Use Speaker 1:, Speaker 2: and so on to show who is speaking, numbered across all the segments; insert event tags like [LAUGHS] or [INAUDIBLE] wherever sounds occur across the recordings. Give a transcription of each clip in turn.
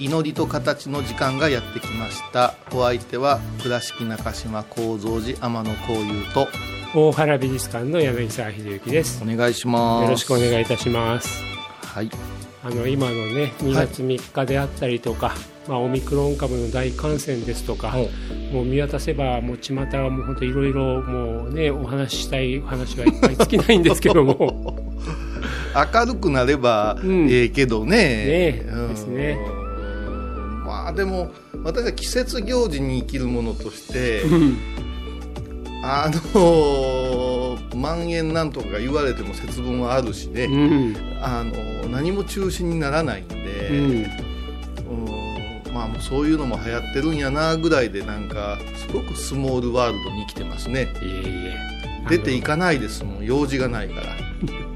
Speaker 1: 祈りと形の時間がやってきました。お相手は倉敷中島幸三寺天野幸雄と。
Speaker 2: 大原美術館の柳沢秀幸です。
Speaker 1: お願いします。
Speaker 2: よろしくお願いいたします。
Speaker 1: はい。
Speaker 2: あの今のね2月3日であったりとか、まあ、オミクロン株の大感染ですとか、もう見渡せばもう巷はもう本当いろいろもうねお話ししたい話はいっぱい尽きないんですけども。[LAUGHS]
Speaker 1: 明るくなれば
Speaker 2: うん。
Speaker 1: ええけどね,、
Speaker 2: ね
Speaker 1: うん。
Speaker 2: ですね。
Speaker 1: まあでも私は季節行事に生きるものとして
Speaker 2: うん。
Speaker 1: あの蔓延なんとか言われても節分はあるしね、
Speaker 2: うん。
Speaker 1: あの何も中止にならないんで、
Speaker 2: うん。
Speaker 1: うん。まあもうそういうのも流行ってるんやなぐらいでなんかすごくスモールワールドに生きてますね。
Speaker 2: いえいえ。
Speaker 1: 出ていかないですもん。用事がないから [LAUGHS]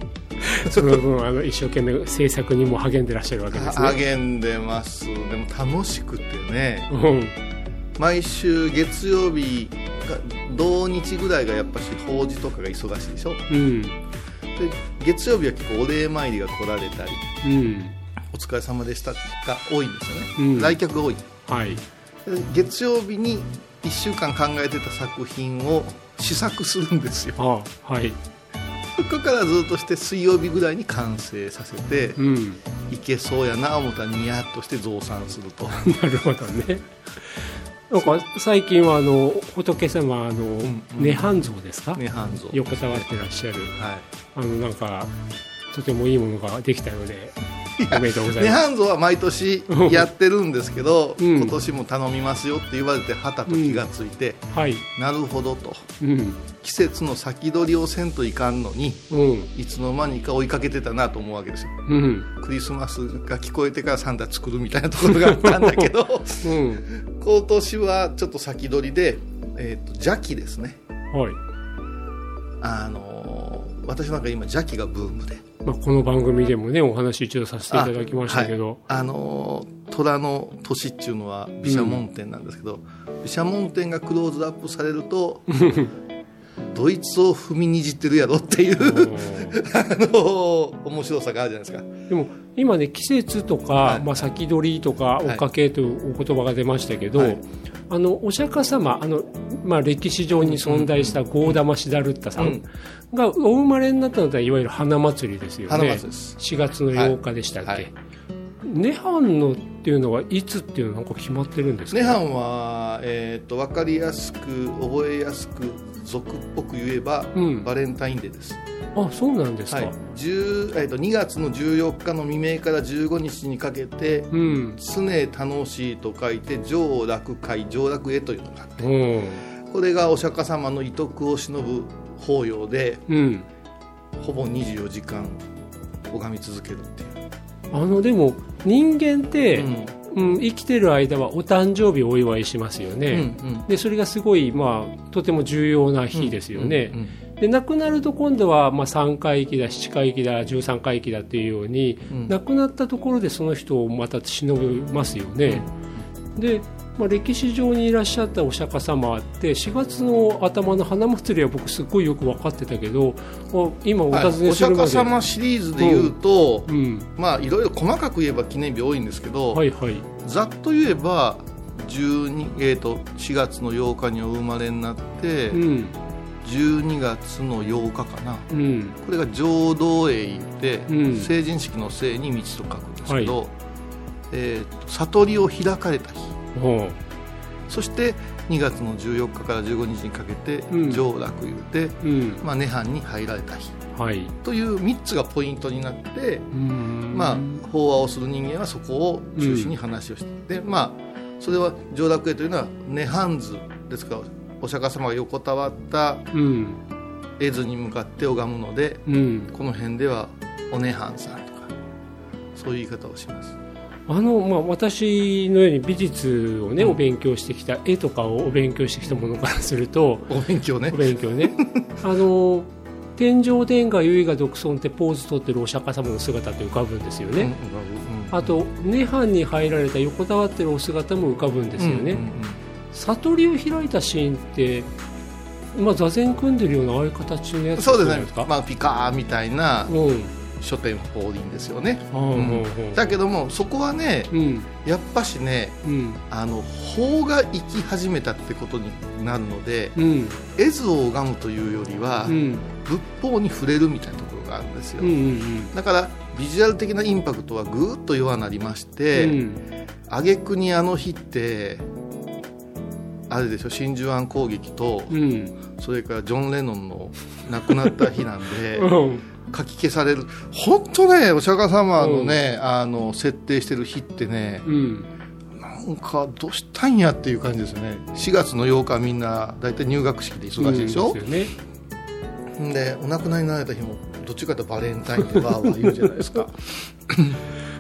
Speaker 2: その分あの一生懸命制作にも励んでらっしゃるわけですね。
Speaker 1: 励んでます。でも楽しくてね。
Speaker 2: うん。
Speaker 1: 毎週月曜日が土日ぐらいがやっぱし法事とかが忙しいでしょ？
Speaker 2: うん。
Speaker 1: で月曜日は結構お礼参りが来られたり
Speaker 2: うん。
Speaker 1: お疲れ様でしたが多いんですよね、
Speaker 2: うん。
Speaker 1: 来客が多い。
Speaker 2: はい。
Speaker 1: で月曜日に1週間考えてた作品を試作するんですよ。
Speaker 2: あはい
Speaker 1: そこからずっとして水曜日ぐらいに完成させて、
Speaker 2: うん。
Speaker 1: いけそうやな思ったらニヤッとして増産すると。[LAUGHS]
Speaker 2: なるほどね。なんか最近はあの仏様あの
Speaker 1: ん
Speaker 2: 涅槃像ですか、
Speaker 1: 涅槃像。
Speaker 2: 横たわってらっしゃる。
Speaker 1: は
Speaker 2: あのなんかとてもいいものができたので。
Speaker 1: い
Speaker 2: おめでとうござ
Speaker 1: 涅
Speaker 2: います。
Speaker 1: 槃像は毎年やってるんですけど、
Speaker 2: うん。
Speaker 1: 今年も頼みますよって言われてはたと気がついて、
Speaker 2: はい。
Speaker 1: なるほどと。
Speaker 2: うん。
Speaker 1: 季節の先取りをせんといかんのに
Speaker 2: うん。
Speaker 1: いつの間にか追いかけてたなと思うわけですよ。
Speaker 2: うん。
Speaker 1: クリスマスが聞こえてからサンタ作るみたいなところがあったんだけど [LAUGHS]
Speaker 2: うん。
Speaker 1: 今年はちょっと先取りで、えー、と邪気ですね。
Speaker 2: はい。
Speaker 1: あのー私なんか今邪気がブームで
Speaker 2: まあこの番組でもねお話一度させていただきましたけど、
Speaker 1: はい。あのー虎の年っていうのは毘沙門天なんですけど、毘沙門天がクローズアップされると [LAUGHS] ドイツを踏みにじってるやろっていうあのー面白さがあるじゃないですか。
Speaker 2: でも今ね季節とか、
Speaker 1: はい。
Speaker 2: まあ、先取りとか
Speaker 1: い。
Speaker 2: 追っかけというお言葉が出ましたけど、
Speaker 1: はい。
Speaker 2: あのお釈迦様あの、まあ、歴史上に存在したゴーダマシダルッタさんがお生まれになったのはいわゆる花祭りですよね。
Speaker 1: す。
Speaker 2: 4月の8日でしたっけ、
Speaker 1: はい。はい。
Speaker 2: 涅槃のっていうのはいつっていうのはなんか決まってるんですか？
Speaker 1: 涅槃は、えー、と分かりやすく覚えやすく俗っぽく言えば、
Speaker 2: うん。
Speaker 1: バレンタインデーです。
Speaker 2: あそうなんですか、
Speaker 1: はい。10えー、と2月の14日の未明から15日にかけて
Speaker 2: うん「
Speaker 1: 常楽しい」と書いて「上楽会上楽へ」というのがあって
Speaker 2: う。ん
Speaker 1: これがお釈迦様の遺徳を忍ぶ法要で
Speaker 2: うん。
Speaker 1: ほぼ24時間拝み続けるっていう、
Speaker 2: あのでも人間って、
Speaker 1: うん
Speaker 2: うん、生きてる間はお誕生日をお祝いしますよ
Speaker 1: うん
Speaker 2: ね、
Speaker 1: うん。
Speaker 2: でそれがすごい、まあ、とても重要な日ですよね、
Speaker 1: うんうん
Speaker 2: で亡くなると今度は、まあ、3回忌だ7回忌だ13回忌だっていうように、
Speaker 1: うん。
Speaker 2: 亡くなったところでその人をまた忍びますよね、で、まあ、歴史上にいらっしゃったお釈迦様って4月の頭の花祭りは僕すっごいよく分かってたけどお今お
Speaker 1: はい
Speaker 2: 尋ね
Speaker 1: お
Speaker 2: するまで、
Speaker 1: 釈迦様シリーズで言うと、
Speaker 2: うん、
Speaker 1: まあいろいろ細かく言えば記念日多いんですけど、
Speaker 2: はいはい。
Speaker 1: ざっと言えば12、えー、と4月の8日にお生まれになって、
Speaker 2: うん。
Speaker 1: 12月の8日かな。
Speaker 2: うん。
Speaker 1: これが浄土へ行って、
Speaker 2: うん。
Speaker 1: 成人式の聖に道と書くんですけど、えーと悟りを開かれた日。
Speaker 2: ほ
Speaker 1: そして2月の14日から15日にかけて
Speaker 2: うん。
Speaker 1: 上洛言うて、
Speaker 2: うん。
Speaker 1: まあ、涅槃に入られた日。
Speaker 2: はい。
Speaker 1: という3つがポイントになって、
Speaker 2: うん。
Speaker 1: まあ、法話をする人間はそこを中心に話をして、でまあそれは上洛へというのは涅槃図ですか。らお釈迦様が横たわった
Speaker 2: うん。
Speaker 1: 絵図に向かって拝むので
Speaker 2: うん。
Speaker 1: この辺ではお涅槃さんとかそういう言い方をします
Speaker 2: あのまあ、私のように美術をね、
Speaker 1: うん。
Speaker 2: お勉強してきた絵とかをお勉強してきたものからすると [LAUGHS]
Speaker 1: お勉強ね。
Speaker 2: お勉強ね。[LAUGHS] あの天上殿下唯我独尊ってポーズ取ってるお釈迦様の姿って浮かぶんですよね、
Speaker 1: うんうん。
Speaker 2: あと涅槃に入られた横たわってるお姿も浮かぶんですよね、
Speaker 1: うんうん
Speaker 2: 悟りを開いたシーンって、まあ、座禅組んでるようなああいう形のやつ
Speaker 1: うんそうですね。まあ、ピカーみたいな。
Speaker 2: うん
Speaker 1: 書店法輪ですよね、だけどもそこはね
Speaker 2: うん。
Speaker 1: やっぱしね
Speaker 2: うん。
Speaker 1: あの法が生き始めたってことになるので
Speaker 2: うん。
Speaker 1: 絵図を拝むというよりは、
Speaker 2: うん。
Speaker 1: 仏法に触れるみたいなところがあるんですよ、だからビジュアル的なインパクトはぐーっと弱なりまし
Speaker 2: う
Speaker 1: て、
Speaker 2: ん。
Speaker 1: 挙句にあの日ってあれでしょ真珠湾攻撃と
Speaker 2: うん。
Speaker 1: それからジョン・レノンの亡くなった日なんで
Speaker 2: うん
Speaker 1: 書き消される。本当ねお釈迦様のね、あの設定してる日ってね
Speaker 2: うん。
Speaker 1: なんかどうしたんやっていう感じですよね。4月の8日はみんな大体入学式で忙しいでしょ、
Speaker 2: うんでね。
Speaker 1: お亡くなりになられた日もどっちかというとバレンタインでわーわー言うじゃないですか。[LAUGHS]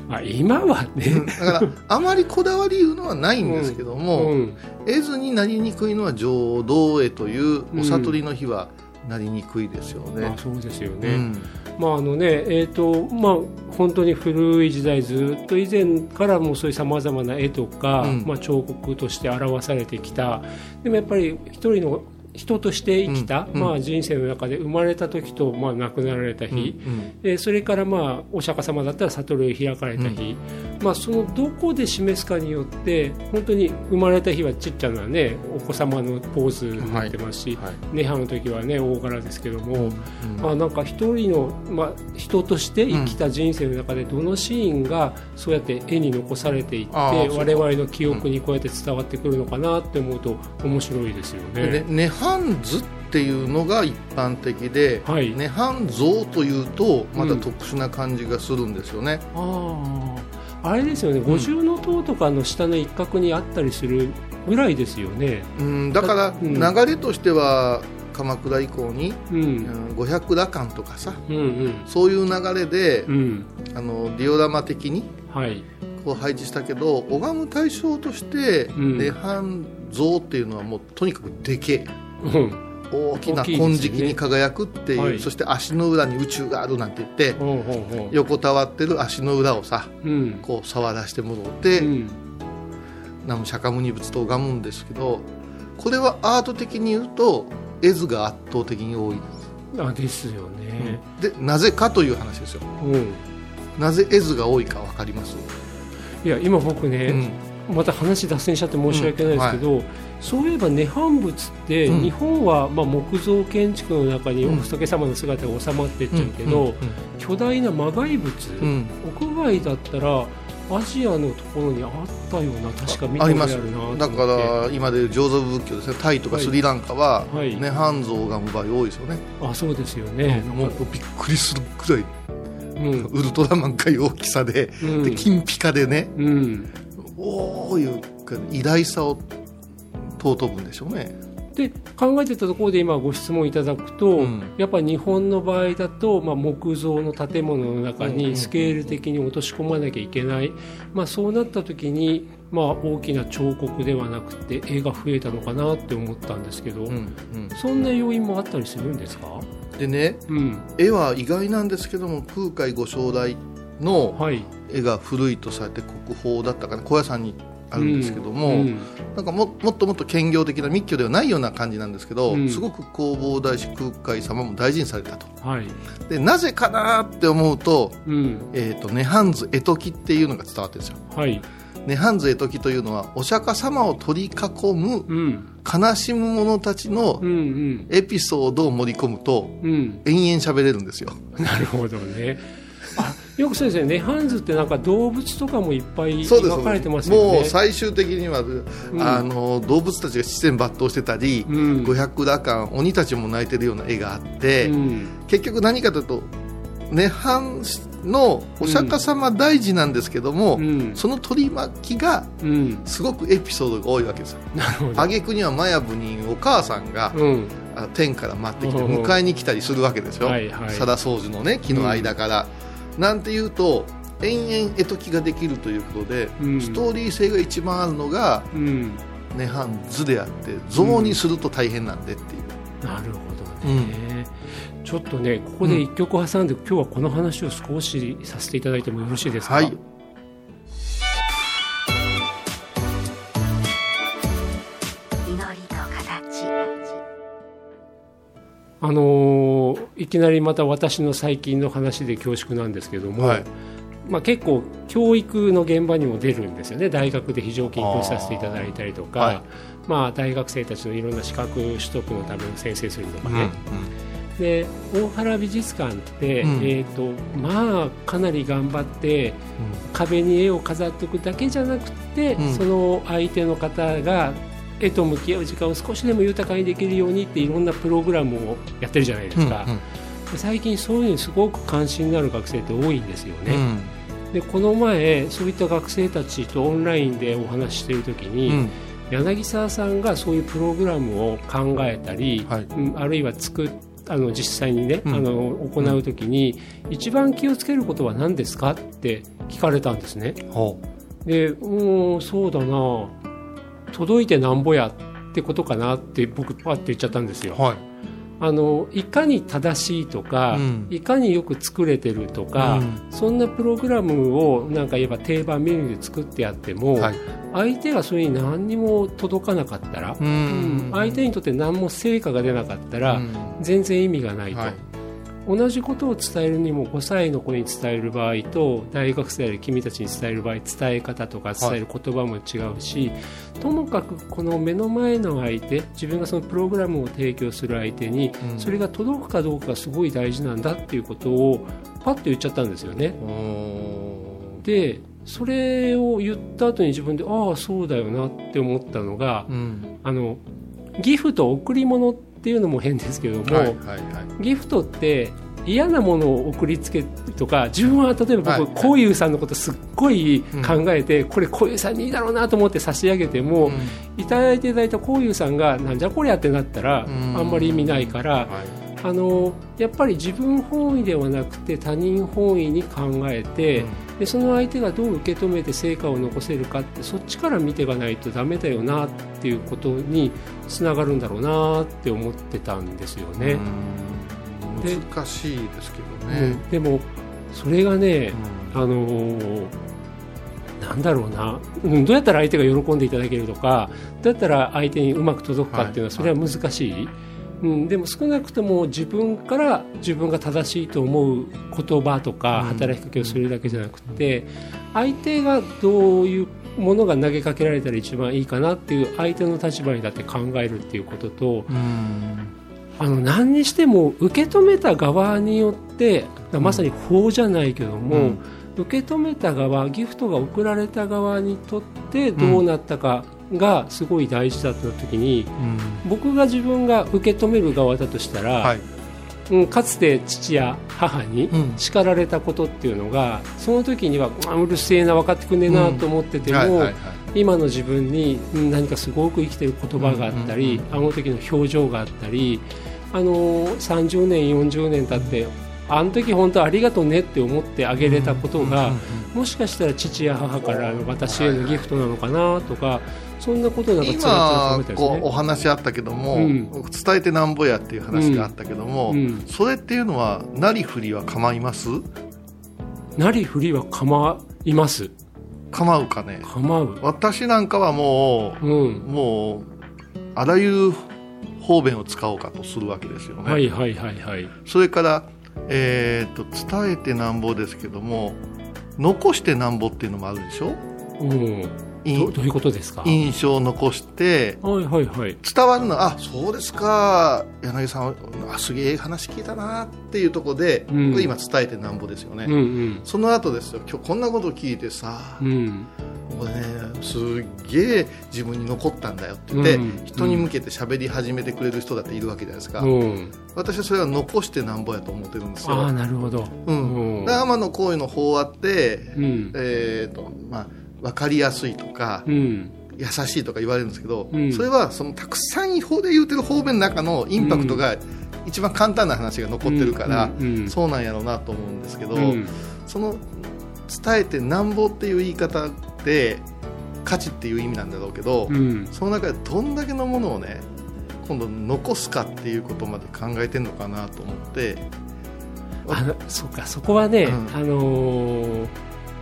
Speaker 2: まあ、今はね、
Speaker 1: だからあまりこだわりいうのはないんですけども、
Speaker 2: うん。
Speaker 1: 絵図になりにくいのは浄土絵というお悟りの日はなりにくいですよね。
Speaker 2: まあ、。そうですよね、
Speaker 1: うん
Speaker 2: まああのねえーとまあ、本当に古い時代ずっと以前からもそういうさまざまな絵とか、
Speaker 1: うん。
Speaker 2: まあ、彫刻として表されてきた。でもやっぱり一人の人として生きた、
Speaker 1: うん
Speaker 2: まあ、人生の中で生まれた時と、まあ、亡くなられた日、
Speaker 1: うん
Speaker 2: でそれから、まあ、お釈迦様だったら悟りを開かれた日、まあ、そのどこで示すかによって本当に生まれた日はちっちゃな、ね、お子様のポーズになってますし、
Speaker 1: はい
Speaker 2: 涅槃の時は、ね、大柄ですけども。
Speaker 1: うん
Speaker 2: まあ、なんか一人の、まあ、人として生きた人生の中でどのシーンがそうやって絵に残されていって我々の記憶にこうやって伝わってくるのかなって思うと面白いですよね。
Speaker 1: でね涅槃図っていうのが一般的で、
Speaker 2: はい。
Speaker 1: 涅槃像というとまた特殊な感じがするんですよね。
Speaker 2: あああれですよね、五重塔とかの下の一角にあったりするぐらいですよね。
Speaker 1: うん、だから
Speaker 2: うん。
Speaker 1: 流れとしては鎌倉以降に、
Speaker 2: う
Speaker 1: うんん、五百羅漢とかさ
Speaker 2: うんうん。
Speaker 1: そういう流れで、
Speaker 2: うん。
Speaker 1: あのディオラマ的に
Speaker 2: はい。
Speaker 1: こう配置したけど拝む対象として
Speaker 2: ん。
Speaker 1: 涅槃像っていうのはもうとにかくでけえ。
Speaker 2: うん
Speaker 1: 大きな金色に輝くっていう、
Speaker 2: はい。
Speaker 1: そして足の裏に宇宙があるなんて言って
Speaker 2: ほうほうほう
Speaker 1: 横たわってる足の裏をさ
Speaker 2: うん。
Speaker 1: こう触らせてもらって、
Speaker 2: うん。
Speaker 1: ナム釈迦牟尼仏と拝むんですけどこれはアート的に言うと絵図が圧倒的に多いです、
Speaker 2: あですよね。
Speaker 1: でなぜかという話ですよ。
Speaker 2: うん。
Speaker 1: なぜ絵図が多いか分かります、
Speaker 2: いや今僕ね、また話脱線しちゃって申し訳ないですけど、そういえば涅槃仏って、
Speaker 1: うん。
Speaker 2: 日本はまあ木造建築の中に
Speaker 1: うん。
Speaker 2: 仏様の姿が収まってっ
Speaker 1: うん
Speaker 2: ちゃうけど、
Speaker 1: うん。
Speaker 2: 巨大な魔骸仏、
Speaker 1: うん。うん
Speaker 2: 屋外だったらアジアのところにあったような確か見たことあるな
Speaker 1: だから今でいう上座部仏教ですね。タイとかスリランカは
Speaker 2: はい。
Speaker 1: 涅槃像を拝む場合多いですよね、
Speaker 2: あそうですよね、
Speaker 1: もうびっくりするくらい。
Speaker 2: うん。
Speaker 1: ウルトラマンかいう大きさで,、
Speaker 2: うん。
Speaker 1: で金ピカでね。
Speaker 2: うん、
Speaker 1: おおいうか偉大さを尊ぶんでしょうね。
Speaker 2: で考えてたところで今ご質問いただくと、
Speaker 1: うん。
Speaker 2: やっぱり日本の場合だと、まあ、木造の建物の中にスケール的に落とし込まなきゃいけない、まあ、そうなった時に、まあ、大きな彫刻ではなくて絵が増えたのかなって思ったんですけど、
Speaker 1: うんうん
Speaker 2: そんな要因もあったりするんですか、
Speaker 1: でね
Speaker 2: うん。
Speaker 1: 絵は意外なんですけども空海ご将来の
Speaker 2: はい、
Speaker 1: 絵が古いとされて国宝だったかな高野山にあるんですけども、
Speaker 2: うん
Speaker 1: なんかももっともっと兼業的な密教ではないような感じなんですけど、
Speaker 2: うん。
Speaker 1: すごく弘法大師空海様も大事にされたと。
Speaker 2: はい。
Speaker 1: でなぜかなって思うと,、
Speaker 2: うん。
Speaker 1: えー、と涅槃図絵解きっていうのが伝わってるんですよ。
Speaker 2: はい。
Speaker 1: 涅槃図絵解きというのはお釈迦様を取り囲む
Speaker 2: うん。
Speaker 1: 悲しむ者たちのエピソードを盛り込むと
Speaker 2: うん。
Speaker 1: 延々喋れるんですよ。
Speaker 2: なるほどね。あよくそうですね。ネハンズってなんか動物とかもいっぱい描かれてますよね。
Speaker 1: もう最終的には、あの動物たちが自然抜刀してたり、
Speaker 2: うん。
Speaker 1: 五百羅漢鬼たちも泣いてるような絵があって、
Speaker 2: うん。
Speaker 1: 結局何かというと涅槃のお釈迦様大事なんですけども、
Speaker 2: うん。
Speaker 1: その取り巻きが
Speaker 2: うん。
Speaker 1: すごくエピソードが多いわけですよ。
Speaker 2: なるほど。
Speaker 1: 挙句にはマヤブにお母さんが、
Speaker 2: うん。
Speaker 1: あ天から待ってきて
Speaker 2: うん。
Speaker 1: 迎えに来たりするわけですよ、
Speaker 2: はいはい。
Speaker 1: 皿掃除のね木の間から、なんていうと延々絵解きができるということで、
Speaker 2: うん。
Speaker 1: ストーリー性が一番あるのが
Speaker 2: うん。
Speaker 1: 涅槃図であって像にすると大変なんでっていう、
Speaker 2: なるほどね、ちょっとねここで一曲挟んで、今日はこの話を少しさせていただいてもよろしいですか？
Speaker 1: はい
Speaker 2: あのーいきなりまた私の最近の話で恐縮なんですけども、
Speaker 1: はい。
Speaker 2: まあ、結構教育の現場にも出るんですよね。大学で非常勤講師させていただいたりとか、
Speaker 1: はい。
Speaker 2: まあ、大学生たちのいろんな資格取得のための先生するとか
Speaker 1: うん
Speaker 2: ね、で大原美術館って、
Speaker 1: うん。
Speaker 2: えーとまあ、かなり頑張って壁に絵を飾っておくだけじゃなくて、
Speaker 1: うん。
Speaker 2: その相手の方が絵と向き合う時間を少しでも豊かにできるようにっていろんなプログラムをやってるじゃないですか、
Speaker 1: うんうん。
Speaker 2: 最近そういうのにすごく関心のある学生って多いんですよね、
Speaker 1: うん。
Speaker 2: でこの前そういった学生たちとオンラインでお話ししている時に、
Speaker 1: うん。
Speaker 2: 柳沢さんがそういうプログラムを考えたり、
Speaker 1: はい。
Speaker 2: うんあるいは作っあの実際にね、
Speaker 1: うん。
Speaker 2: あの行う時に、一番気をつけることは何ですかって聞かれたんですね。
Speaker 1: ほ
Speaker 2: でうーんそうだな届いてなんぼやってことかなって僕パッて言っちゃったんですよ。
Speaker 1: うはい。
Speaker 2: あのいかに正しいとか、
Speaker 1: うん。
Speaker 2: いかによく作れてるとか、
Speaker 1: うん。
Speaker 2: そんなプログラムをなんか言えば定番メニューで作ってやっても、
Speaker 1: はい。
Speaker 2: 相手がそれに何にも届かなかったら、
Speaker 1: う
Speaker 2: うん。相手にとって何も成果が出なかったら、
Speaker 1: うん。
Speaker 2: 全然意味がないと、
Speaker 1: はい
Speaker 2: 同じことを伝えるにも5歳の子に伝える場合と大学生で君たちに伝える場合伝え方とか伝える言葉も違うし、ともかくこの目の前の相手自分がそのプログラムを提供する相手に、
Speaker 1: うん。
Speaker 2: それが届くかどうかがすごい大事なんだっていうことをパッと言っちゃったんですよね。
Speaker 1: お
Speaker 2: でそれを言った後に自分でああそうだよなって思ったのが
Speaker 1: ーうん。
Speaker 2: あのギフト贈り物っていうのも変ですけども、
Speaker 1: はいはいはい。
Speaker 2: ギフトって嫌なものを送りつけとか自分は例えば僕
Speaker 1: はい
Speaker 2: こういうさんのことすっごい考えて、これこういうさんにいいだろうなと思って差し上げても、いただいていただいたこういうさんがなんじゃこりゃってなったら、
Speaker 1: うん。
Speaker 2: あんまり意味ないから、
Speaker 1: はい。
Speaker 2: あのやっぱり自分本位ではなくて他人本位に考えて、でその相手がどう受け止めて成果を残せるかってそっちから見ていかないとダメだよなっていうことにつながるんだろうなって思ってたんですよね。
Speaker 1: 難しいですけど
Speaker 2: う
Speaker 1: ね
Speaker 2: ん、でもそれがね、
Speaker 1: うん。
Speaker 2: あのーなんだろうな、うん、どうやったら相手が喜んでいただけるとかどうやったら相手にうまく届くかっていうのは
Speaker 1: はい。
Speaker 2: それは難しい、うん、でも少なくとも自分から自分が正しいと思う言葉とか
Speaker 1: うん。
Speaker 2: 働きかけをするだけじゃなくて相手がどういうものが投げかけられたら一番いいかなっていう相手の立場にだって考えるっていうことと
Speaker 1: うん。
Speaker 2: あの何にしても受け止めた側によってまさに法じゃないけども、
Speaker 1: うん。
Speaker 2: 受け止めた側ギフトが送られた側にとってどうなったかがすごい大事だった時に、僕が自分が受け止める側だとしたら、
Speaker 1: はい。
Speaker 2: うん、かつて父や母に
Speaker 1: うん。
Speaker 2: 叱られたことっていうのがその時にはあうるせえな分かってくんねえなと思ってても、
Speaker 1: はいはいはい。
Speaker 2: 今の自分にうん何かすごく生きてる言葉があったり、
Speaker 1: うん
Speaker 2: あの時の表情があったりあの30年40年経ってあの時本当ありがとうねって思ってあげれたことが、もしかしたら父や母からの私へのギフトなのかなとかそんなことなんかつらつら
Speaker 1: お
Speaker 2: ね。
Speaker 1: 話あったけども、
Speaker 2: うん
Speaker 1: 伝えてなんぼやっていう話があったけども、
Speaker 2: うん
Speaker 1: それっていうのはなりふりは構います？
Speaker 2: なりふりは構います。
Speaker 1: 構うかね？
Speaker 2: 構う。
Speaker 1: 私なんかはもう、
Speaker 2: うん。
Speaker 1: もうあらゆる方便を使おうかとするわけですよね、
Speaker 2: はいはいはいはい。
Speaker 1: それから、えー、と伝えてなんぼですけども残してなんぼっていうのもあるでしょ？
Speaker 2: うん。
Speaker 1: い
Speaker 2: どどういうことですか？
Speaker 1: 印象を残して
Speaker 2: はいはいはい。
Speaker 1: 伝わるのはあそうですか。柳さんあすげえ話聞いたなっていうところで、
Speaker 2: うん。
Speaker 1: 今伝えてなんぼですよね、
Speaker 2: うんうん。
Speaker 1: その後ですよ。今日こんなこと聞いてさ、
Speaker 2: うん。
Speaker 1: これねすっげえ自分に残ったんだよって言って、
Speaker 2: うん。
Speaker 1: 人に向けて喋り始めてくれる人だっているわけじゃないですか、
Speaker 2: うん。
Speaker 1: 私はそれは残してなんぼやと思ってるんですよ。
Speaker 2: ああなるほど。
Speaker 1: 天の行為の法話って、
Speaker 2: うん。
Speaker 1: えーとまあ、分かりやすいとか、
Speaker 2: うん。
Speaker 1: 優しいとか言われるんですけど、
Speaker 2: うん。
Speaker 1: それはそのたくさん違法で言うてる方面の中のインパクトが一番簡単な話が残ってるから、
Speaker 2: うん
Speaker 1: そうなんやろうなと思うんですけど、
Speaker 2: うん。
Speaker 1: その伝えてなんぼっていう言い方で価値っていう意味なんだろうけど、
Speaker 2: うん。
Speaker 1: その中でどんだけのものをね今度残すかっていうことまで考えてるのかなと思って。
Speaker 2: あのそうかそこはね、
Speaker 1: うん。
Speaker 2: あのー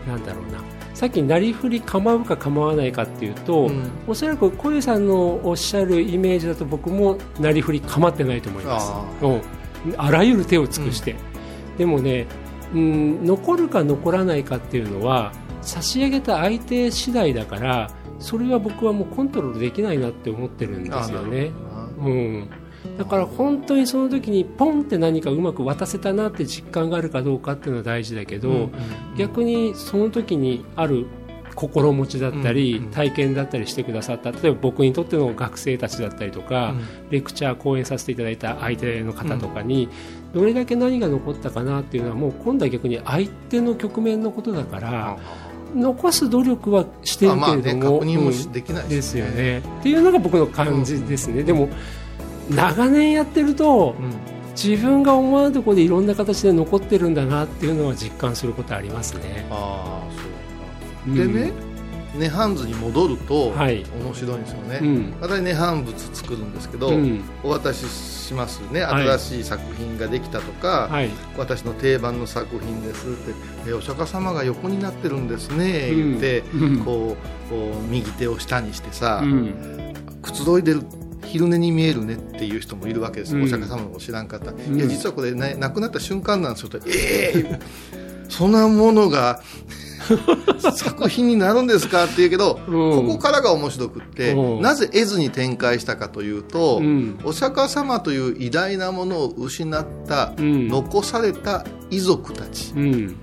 Speaker 2: なんだろうなさっきなりふり構うか構わないかっていうと、
Speaker 1: うん。
Speaker 2: おそらく小遊さんのおっしゃるイメージだと僕もなりふり構ってないと思います。
Speaker 1: あ
Speaker 2: う。んあらゆる手を尽くして、でもね、うん、残るか残らないかっていうのは差し上げた相手次第だからそれは僕はもうコントロールできないなって思ってるんですよね。うん、だから本当にその時にポンって何かうまく渡せたなって実感があるかどうかっていうのは大事だけど、逆にその時にある心持ちだったり、
Speaker 1: うんうん。
Speaker 2: 体験だったりしてくださった例えば僕にとっての学生たちだったりとか、レクチャー講演させていただいた相手の方とかに、どれだけ何が残ったかなっていうのはもう今度は逆に相手の局面のことだから、残す努力はしてる
Speaker 1: まあまあね
Speaker 2: けれども、
Speaker 1: 確認も
Speaker 2: うん
Speaker 1: しできない
Speaker 2: ですよね。っていうのが僕の感じですね。でも長年やってると
Speaker 1: うん。
Speaker 2: 自分が思わぬところでいろんな形で残ってるんだなっていうのは実感することありますね。
Speaker 1: ああそう
Speaker 2: うん。
Speaker 1: かでね、涅槃図に戻ると面
Speaker 2: はい。
Speaker 1: 白いんですよね、
Speaker 2: うん。
Speaker 1: 私涅槃仏作るんですけど、
Speaker 2: うん。
Speaker 1: お渡ししますね。
Speaker 2: はい。
Speaker 1: 新しい作品ができたとか、
Speaker 2: はい。
Speaker 1: 私の定番の作品ですってえお釈迦様が横になってるんですね言って、
Speaker 2: うん。
Speaker 1: こうこう右手を下にしてさ、
Speaker 2: うん。
Speaker 1: くつろいでる昼寝に見えるねっていう人もいるわけですよ、
Speaker 2: うん。
Speaker 1: お釈迦様も知らんかった、
Speaker 2: ん。
Speaker 1: いや実はこれ、ね、亡くなった瞬間なんですよ。ってええ [LAUGHS] そんなものが [LAUGHS] 作品になるんですかって言うけど、
Speaker 2: うん。
Speaker 1: ここからが面白くって、
Speaker 2: うん。
Speaker 1: なぜ絵図に展開したかというと、
Speaker 2: うん。
Speaker 1: お釈迦様という偉大なものを失った、
Speaker 2: うん。
Speaker 1: 残された遺族たち。
Speaker 2: うん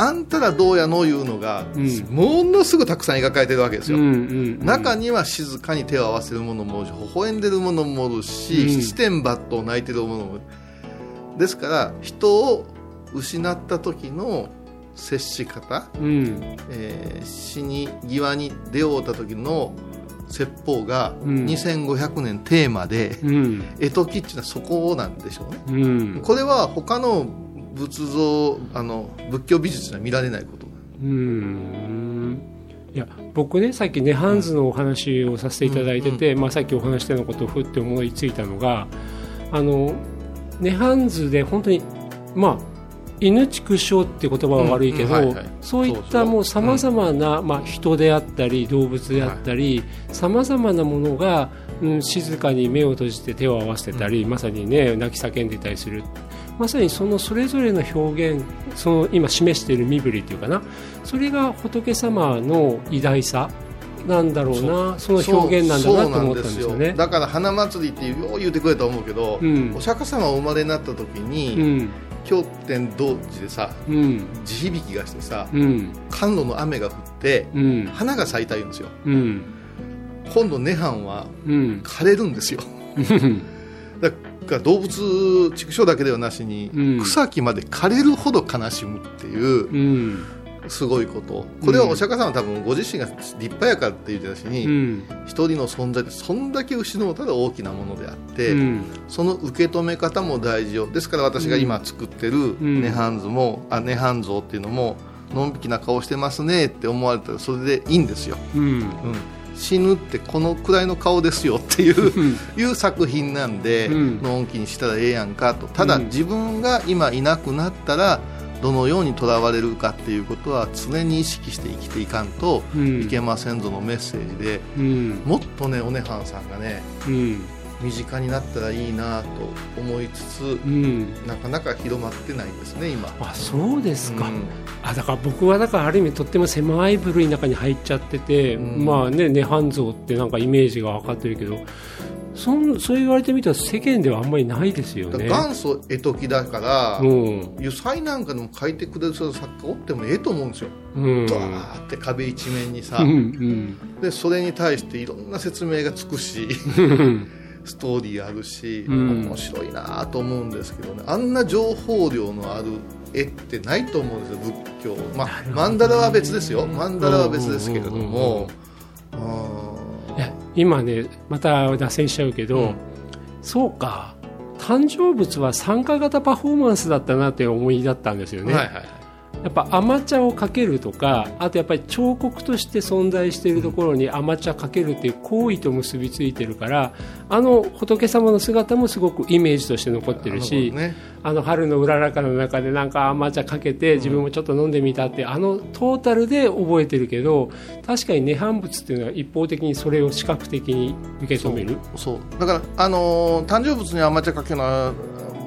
Speaker 1: あんたらどうやのいうのが、
Speaker 2: うん。
Speaker 1: ものすごくたくさん描かれてるわけですよ、
Speaker 2: うんうん
Speaker 1: 中には静かに手を合わせる者もおるし微笑んでる者もおるし、
Speaker 2: うん。
Speaker 1: 七点抜刀泣いてる者も。おるですから人を失った時の接し方、
Speaker 2: うん。
Speaker 1: えー死に際に出会うた時の説法が
Speaker 2: うん。
Speaker 1: 2500年テーマで、
Speaker 2: うん。
Speaker 1: 絵解きっていうのはそこなんでしょうね。
Speaker 2: うん。
Speaker 1: これは他の仏像あの仏教美術には見られないこと
Speaker 2: うん。いや僕ねさっき涅槃図のお話をさせていただいてて、まあ、さっきお話したようなことをふって思いついたのがあの涅槃図で本当にまあ犬畜生っていう言葉は悪いけど、
Speaker 1: うん。うん。はいはい。
Speaker 2: そういったもうさまざまな、まあ、人であったり動物であったりさまざまなものが、うん、静かに目を閉じて手を合わせてたり、まさにね泣き叫んでたりするまさにそのそれぞれの表現その今示している身振りっていうかなそれが仏様の偉大さなんだろうなその表現なんだなと思ったんですよね。
Speaker 1: だから花祭りっていうよう言うてくれたと思うけど、
Speaker 2: うん。
Speaker 1: お釈迦様お生まれになった時に、
Speaker 2: うん。
Speaker 1: 経典同時でさ
Speaker 2: うん。
Speaker 1: 地響きがしてさ
Speaker 2: うん。
Speaker 1: 甘露の雨が降って
Speaker 2: うん。
Speaker 1: 花が咲いた言うんですよ。
Speaker 2: うん。
Speaker 1: 今度涅槃は
Speaker 2: うん。
Speaker 1: 枯れるんですよ。[LAUGHS] だから動物畜生だけではなしに、
Speaker 2: うん。
Speaker 1: 草木まで枯れるほど悲しむっていう
Speaker 2: うん。
Speaker 1: すごいこと。これはお釈迦様は多分ご自身が立派やからって言ってたしに、
Speaker 2: うん。
Speaker 1: 一人の存在ってそんだけ失うたら大きなものであって、
Speaker 2: うん。
Speaker 1: その受け止め方も大事よ。ですから私が今作ってる
Speaker 2: ん。
Speaker 1: 涅槃図も、あ涅槃像っていうのものんびきな顔してますねって思われたらそれでいいんですよ、
Speaker 2: うん。
Speaker 1: うん、死ぬってこのくらいの顔ですよっていういう作品なんで
Speaker 2: うん。
Speaker 1: のんきにしたらええやんかと。ただ
Speaker 2: うん。
Speaker 1: 自分が今いなくなったらどのようにとらわれるかっていうことは常に意識して生きていかんと
Speaker 2: うん。
Speaker 1: いけませんぞのメッセージで
Speaker 2: うん。
Speaker 1: もっとねおねはんさんがね
Speaker 2: うん
Speaker 1: 身近になったらいいなと思いつつ
Speaker 2: うん。
Speaker 1: なかなか広まってないですね今。
Speaker 2: あそうですか、
Speaker 1: うん。
Speaker 2: あだから僕はだからある意味とっても狭い部類の中に入っちゃってて、
Speaker 1: うん。
Speaker 2: まあね涅槃像ってなんかイメージが分かってるけどそんそう言われてみたら世間ではあんまりないですよね。
Speaker 1: 元祖絵解きだから、
Speaker 2: うん。
Speaker 1: 油彩なんかでも描いてくれる作家おってもええと思うんですよ。
Speaker 2: うん。
Speaker 1: ドワーって壁一面にさ、
Speaker 2: うんうん。
Speaker 1: でそれに対していろんな説明がつくし [LAUGHS] ストーリーあるし、
Speaker 2: うん。
Speaker 1: 面白いなと思うんですけどね。あんな情報量のある絵ってないと思うんですよ仏教。まあ曼荼羅は別ですよ。曼荼羅は別ですけれども。
Speaker 2: 今ねまた脱線しちゃうけど、
Speaker 1: うん。
Speaker 2: そうか。誕生物は参加型パフォーマンスだったなって思いだったんですよね、
Speaker 1: ーはいはい。
Speaker 2: やっぱアマチャをかけるとかあとやっぱり彫刻として存在しているところにアマチャかけるっていう行為と結びついてるからあの仏様の姿もすごくイメージとして残ってるし
Speaker 1: ね。
Speaker 2: あの春のうららかの中でなんかアマチャかけて自分もちょっと飲んでみたってあのトータルで覚えてるけど確かに涅槃仏っていうのは一方的にそれを視覚的に受け止める。
Speaker 1: そうだから、あのー誕生物にアマチュアかけるのは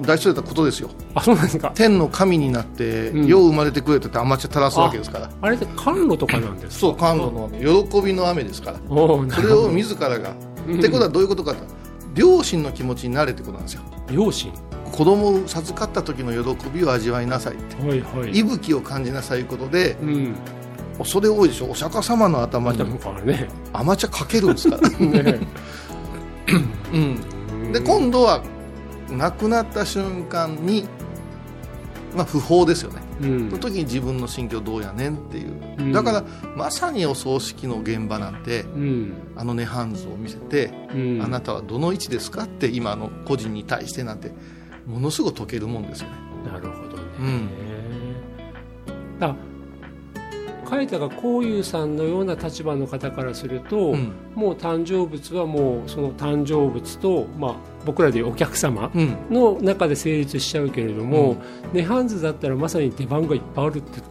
Speaker 1: 大それたことですよ。
Speaker 2: あそうなんですか。
Speaker 1: 天の神になって、
Speaker 2: うん。
Speaker 1: よう生まれてくれてってアマチュア垂らすわけですから。
Speaker 2: あれって甘露とかなんですか？
Speaker 1: そう甘露の喜びの雨ですから。それを自らが、
Speaker 2: うん
Speaker 1: ってことはどういうことかと。両親の気持ちになれってことなんですよ。
Speaker 2: 両親
Speaker 1: 子供を授かった時の喜びを味わいなさいって。
Speaker 2: はいはい。
Speaker 1: 息吹を感じなさいいうことで
Speaker 2: うん。
Speaker 1: それ多いでしょ。お釈迦様の頭に
Speaker 2: なんかね。
Speaker 1: アマチュアかけるんですから、
Speaker 2: ね。[LAUGHS]
Speaker 1: うん、で今度は亡くなった瞬間にまあ不法ですよね。
Speaker 2: うん。
Speaker 1: その時に自分の心境どうやねんっていう、
Speaker 2: うん。
Speaker 1: だからまさにお葬式の現場なんて
Speaker 2: うん。
Speaker 1: あの涅槃図を見せて、
Speaker 2: うん。
Speaker 1: あなたはどの位置ですかって今の個人に対してなんてものすごく解けるもんですよね。
Speaker 2: なるほどね、
Speaker 1: うん。
Speaker 2: だ書いたがこういうさんのような立場の方からすると、
Speaker 1: うん。
Speaker 2: もう誕生物はもうその誕生物と、まあ、僕らでいうお客様
Speaker 1: うん。
Speaker 2: の中で成立しちゃうけれども、涅槃図だったらまさに出番がいっぱいあるって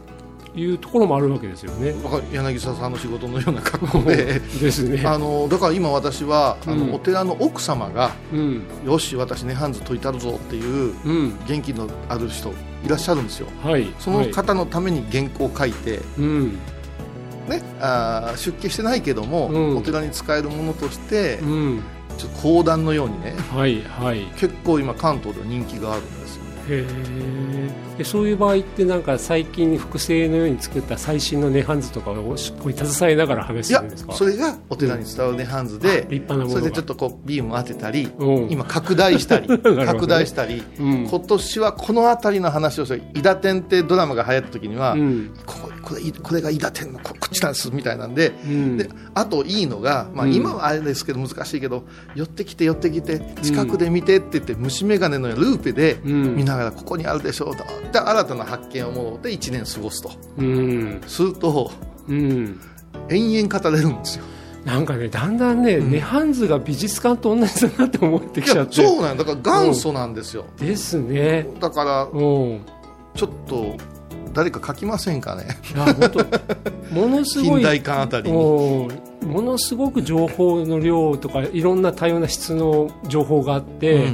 Speaker 2: いうところもあるわけですよね。
Speaker 1: 柳沢さんの仕事のような格好で。
Speaker 2: ですね。
Speaker 1: あのだから今私はあの、
Speaker 2: うん。
Speaker 1: お寺の奥様が
Speaker 2: うん。
Speaker 1: よし私涅槃図解いたるぞっていう
Speaker 2: うん。
Speaker 1: 元気のある人いらっしゃるんですよ。
Speaker 2: はい、
Speaker 1: その方のために原稿を書いて、
Speaker 2: うん。
Speaker 1: ね、あー出家してないけども、
Speaker 2: うん。
Speaker 1: お寺に使えるものとして、
Speaker 2: うん。
Speaker 1: ちょっと講談のようにね
Speaker 2: はいはい。
Speaker 1: 結構今関東では人気があるんですよね
Speaker 2: へえそういう場合ってなんか最近複製のように作った最新の涅槃図とかをこう携えながら話
Speaker 1: いや
Speaker 2: するんですか？
Speaker 1: それがお寺に伝わる涅槃図
Speaker 2: あ
Speaker 1: で、
Speaker 2: 立派なものが。
Speaker 1: それでちょっとこうビーム当てたり、
Speaker 2: う。ん
Speaker 1: 今拡大したり [LAUGHS] 拡大したり、
Speaker 2: うん。
Speaker 1: 今年はこの辺りの話をする「伊田天」ってドラマが流行った時には、
Speaker 2: うん。
Speaker 1: こここれこれが伊田天のここっちなんですみたいなんで,、
Speaker 2: うん。
Speaker 1: であといいのが、まあ、
Speaker 2: うん。
Speaker 1: 今はあれですけど難しいけど、寄ってきて寄ってきて近くで見てって言って、虫眼鏡のルーペで
Speaker 2: うん。
Speaker 1: 見ながらここにあるでしょうとで新たな発見をもろて1年過ごすと。
Speaker 2: うん。
Speaker 1: すると
Speaker 2: うん。
Speaker 1: 延々語れるんですよ。
Speaker 2: なんかねだんだんね、
Speaker 1: うん。
Speaker 2: 涅槃図が美術館と同じだなって思ってきちゃって。
Speaker 1: そうなんだ。だから元祖なんですよ、
Speaker 2: ですね。
Speaker 1: だから
Speaker 2: うん。
Speaker 1: ちょっと誰か書きませんかね？
Speaker 2: いや本当ものすごい [LAUGHS]
Speaker 1: 近代館あたり
Speaker 2: ものすごく情報の量とかいろんな多様な質の情報があって、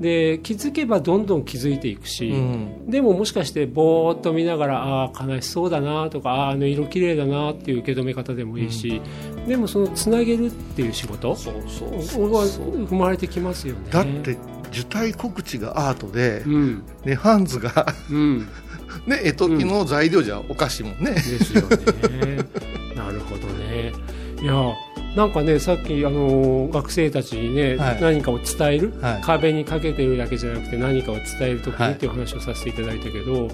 Speaker 2: で気づけばどんどん気づいていくし、
Speaker 1: うん。うん
Speaker 2: でももしかしてぼーっと見ながらああ悲しそうだなとかあーあの色綺麗だなっていう受け止め方でもいいし、でもそのつなげるっていう仕事
Speaker 1: そうそう
Speaker 2: が
Speaker 1: そう。
Speaker 2: 生まれてきますよね。
Speaker 1: だって受胎告知がアートで、
Speaker 2: うん。
Speaker 1: ね、ハンズが、
Speaker 2: うん
Speaker 1: ね、絵解きの材料じゃおかしいもんね、
Speaker 2: ですよね。[LAUGHS] なるほどね。いやなんかねさっきあの学生たちにね、
Speaker 1: はい。
Speaker 2: 何かを伝える、
Speaker 1: はい。
Speaker 2: 壁にかけてるだけじゃなくて何かを伝える時
Speaker 1: はい
Speaker 2: にっていう話をさせていただいたけど、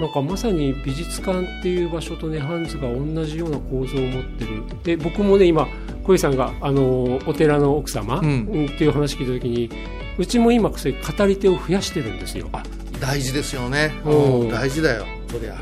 Speaker 2: なんかまさに美術館っていう場所とねハンズが同じような構造を持ってる。で僕もね今小井さんがあのお寺の奥様、
Speaker 1: うん。
Speaker 2: うんっていう話聞いた時にうちも今語り手を増やしてるんですよ。
Speaker 1: 大事ですよね、
Speaker 2: うん
Speaker 1: う。ん大事だよそりゃ、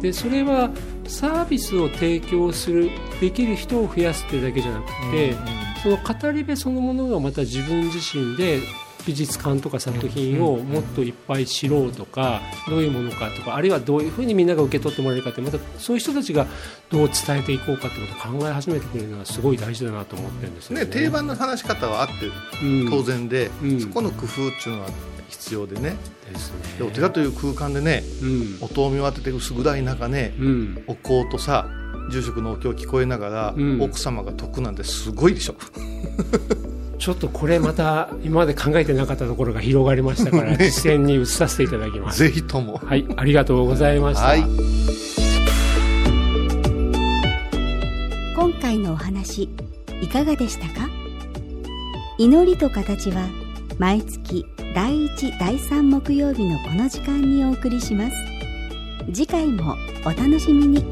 Speaker 2: でそれはサービスを提供するできる人を増やすっていうだけじゃなくて、その語り部そのものがまた自分自身で美術館とか作品をもっといっぱい知ろうとかどういうものかとかあるいはどういうふうにみんなが受け取ってもらえるかってまたそういう人たちがどう伝えていこうかってことを考え始めてくれるのはすごい大事だなと思ってるんですよね。
Speaker 1: ね定番の話し方はあって
Speaker 2: うん。
Speaker 1: 当然で、
Speaker 2: うん。
Speaker 1: そこの工夫っていうのは必要でね。
Speaker 2: ですね。
Speaker 1: でお寺という空間でね
Speaker 2: うん。
Speaker 1: お灯明を当てて薄暗い中ね
Speaker 2: うん。
Speaker 1: お香とさ住職のお経を聞こえながら、
Speaker 2: うん。
Speaker 1: 奥様が説くなんてすごいでしょ
Speaker 2: ちょっとこれまた今まで考えてなかったところが広がりましたから、[LAUGHS]
Speaker 1: ね。
Speaker 2: 視線に移させていただきます。
Speaker 1: ぜひとも。
Speaker 2: はい、ありがとうございました。
Speaker 1: はい。
Speaker 3: 今回のお話いかがでしたか？祈りと形は毎月第1第3木曜日のこの時間にお送りします。次回もお楽しみに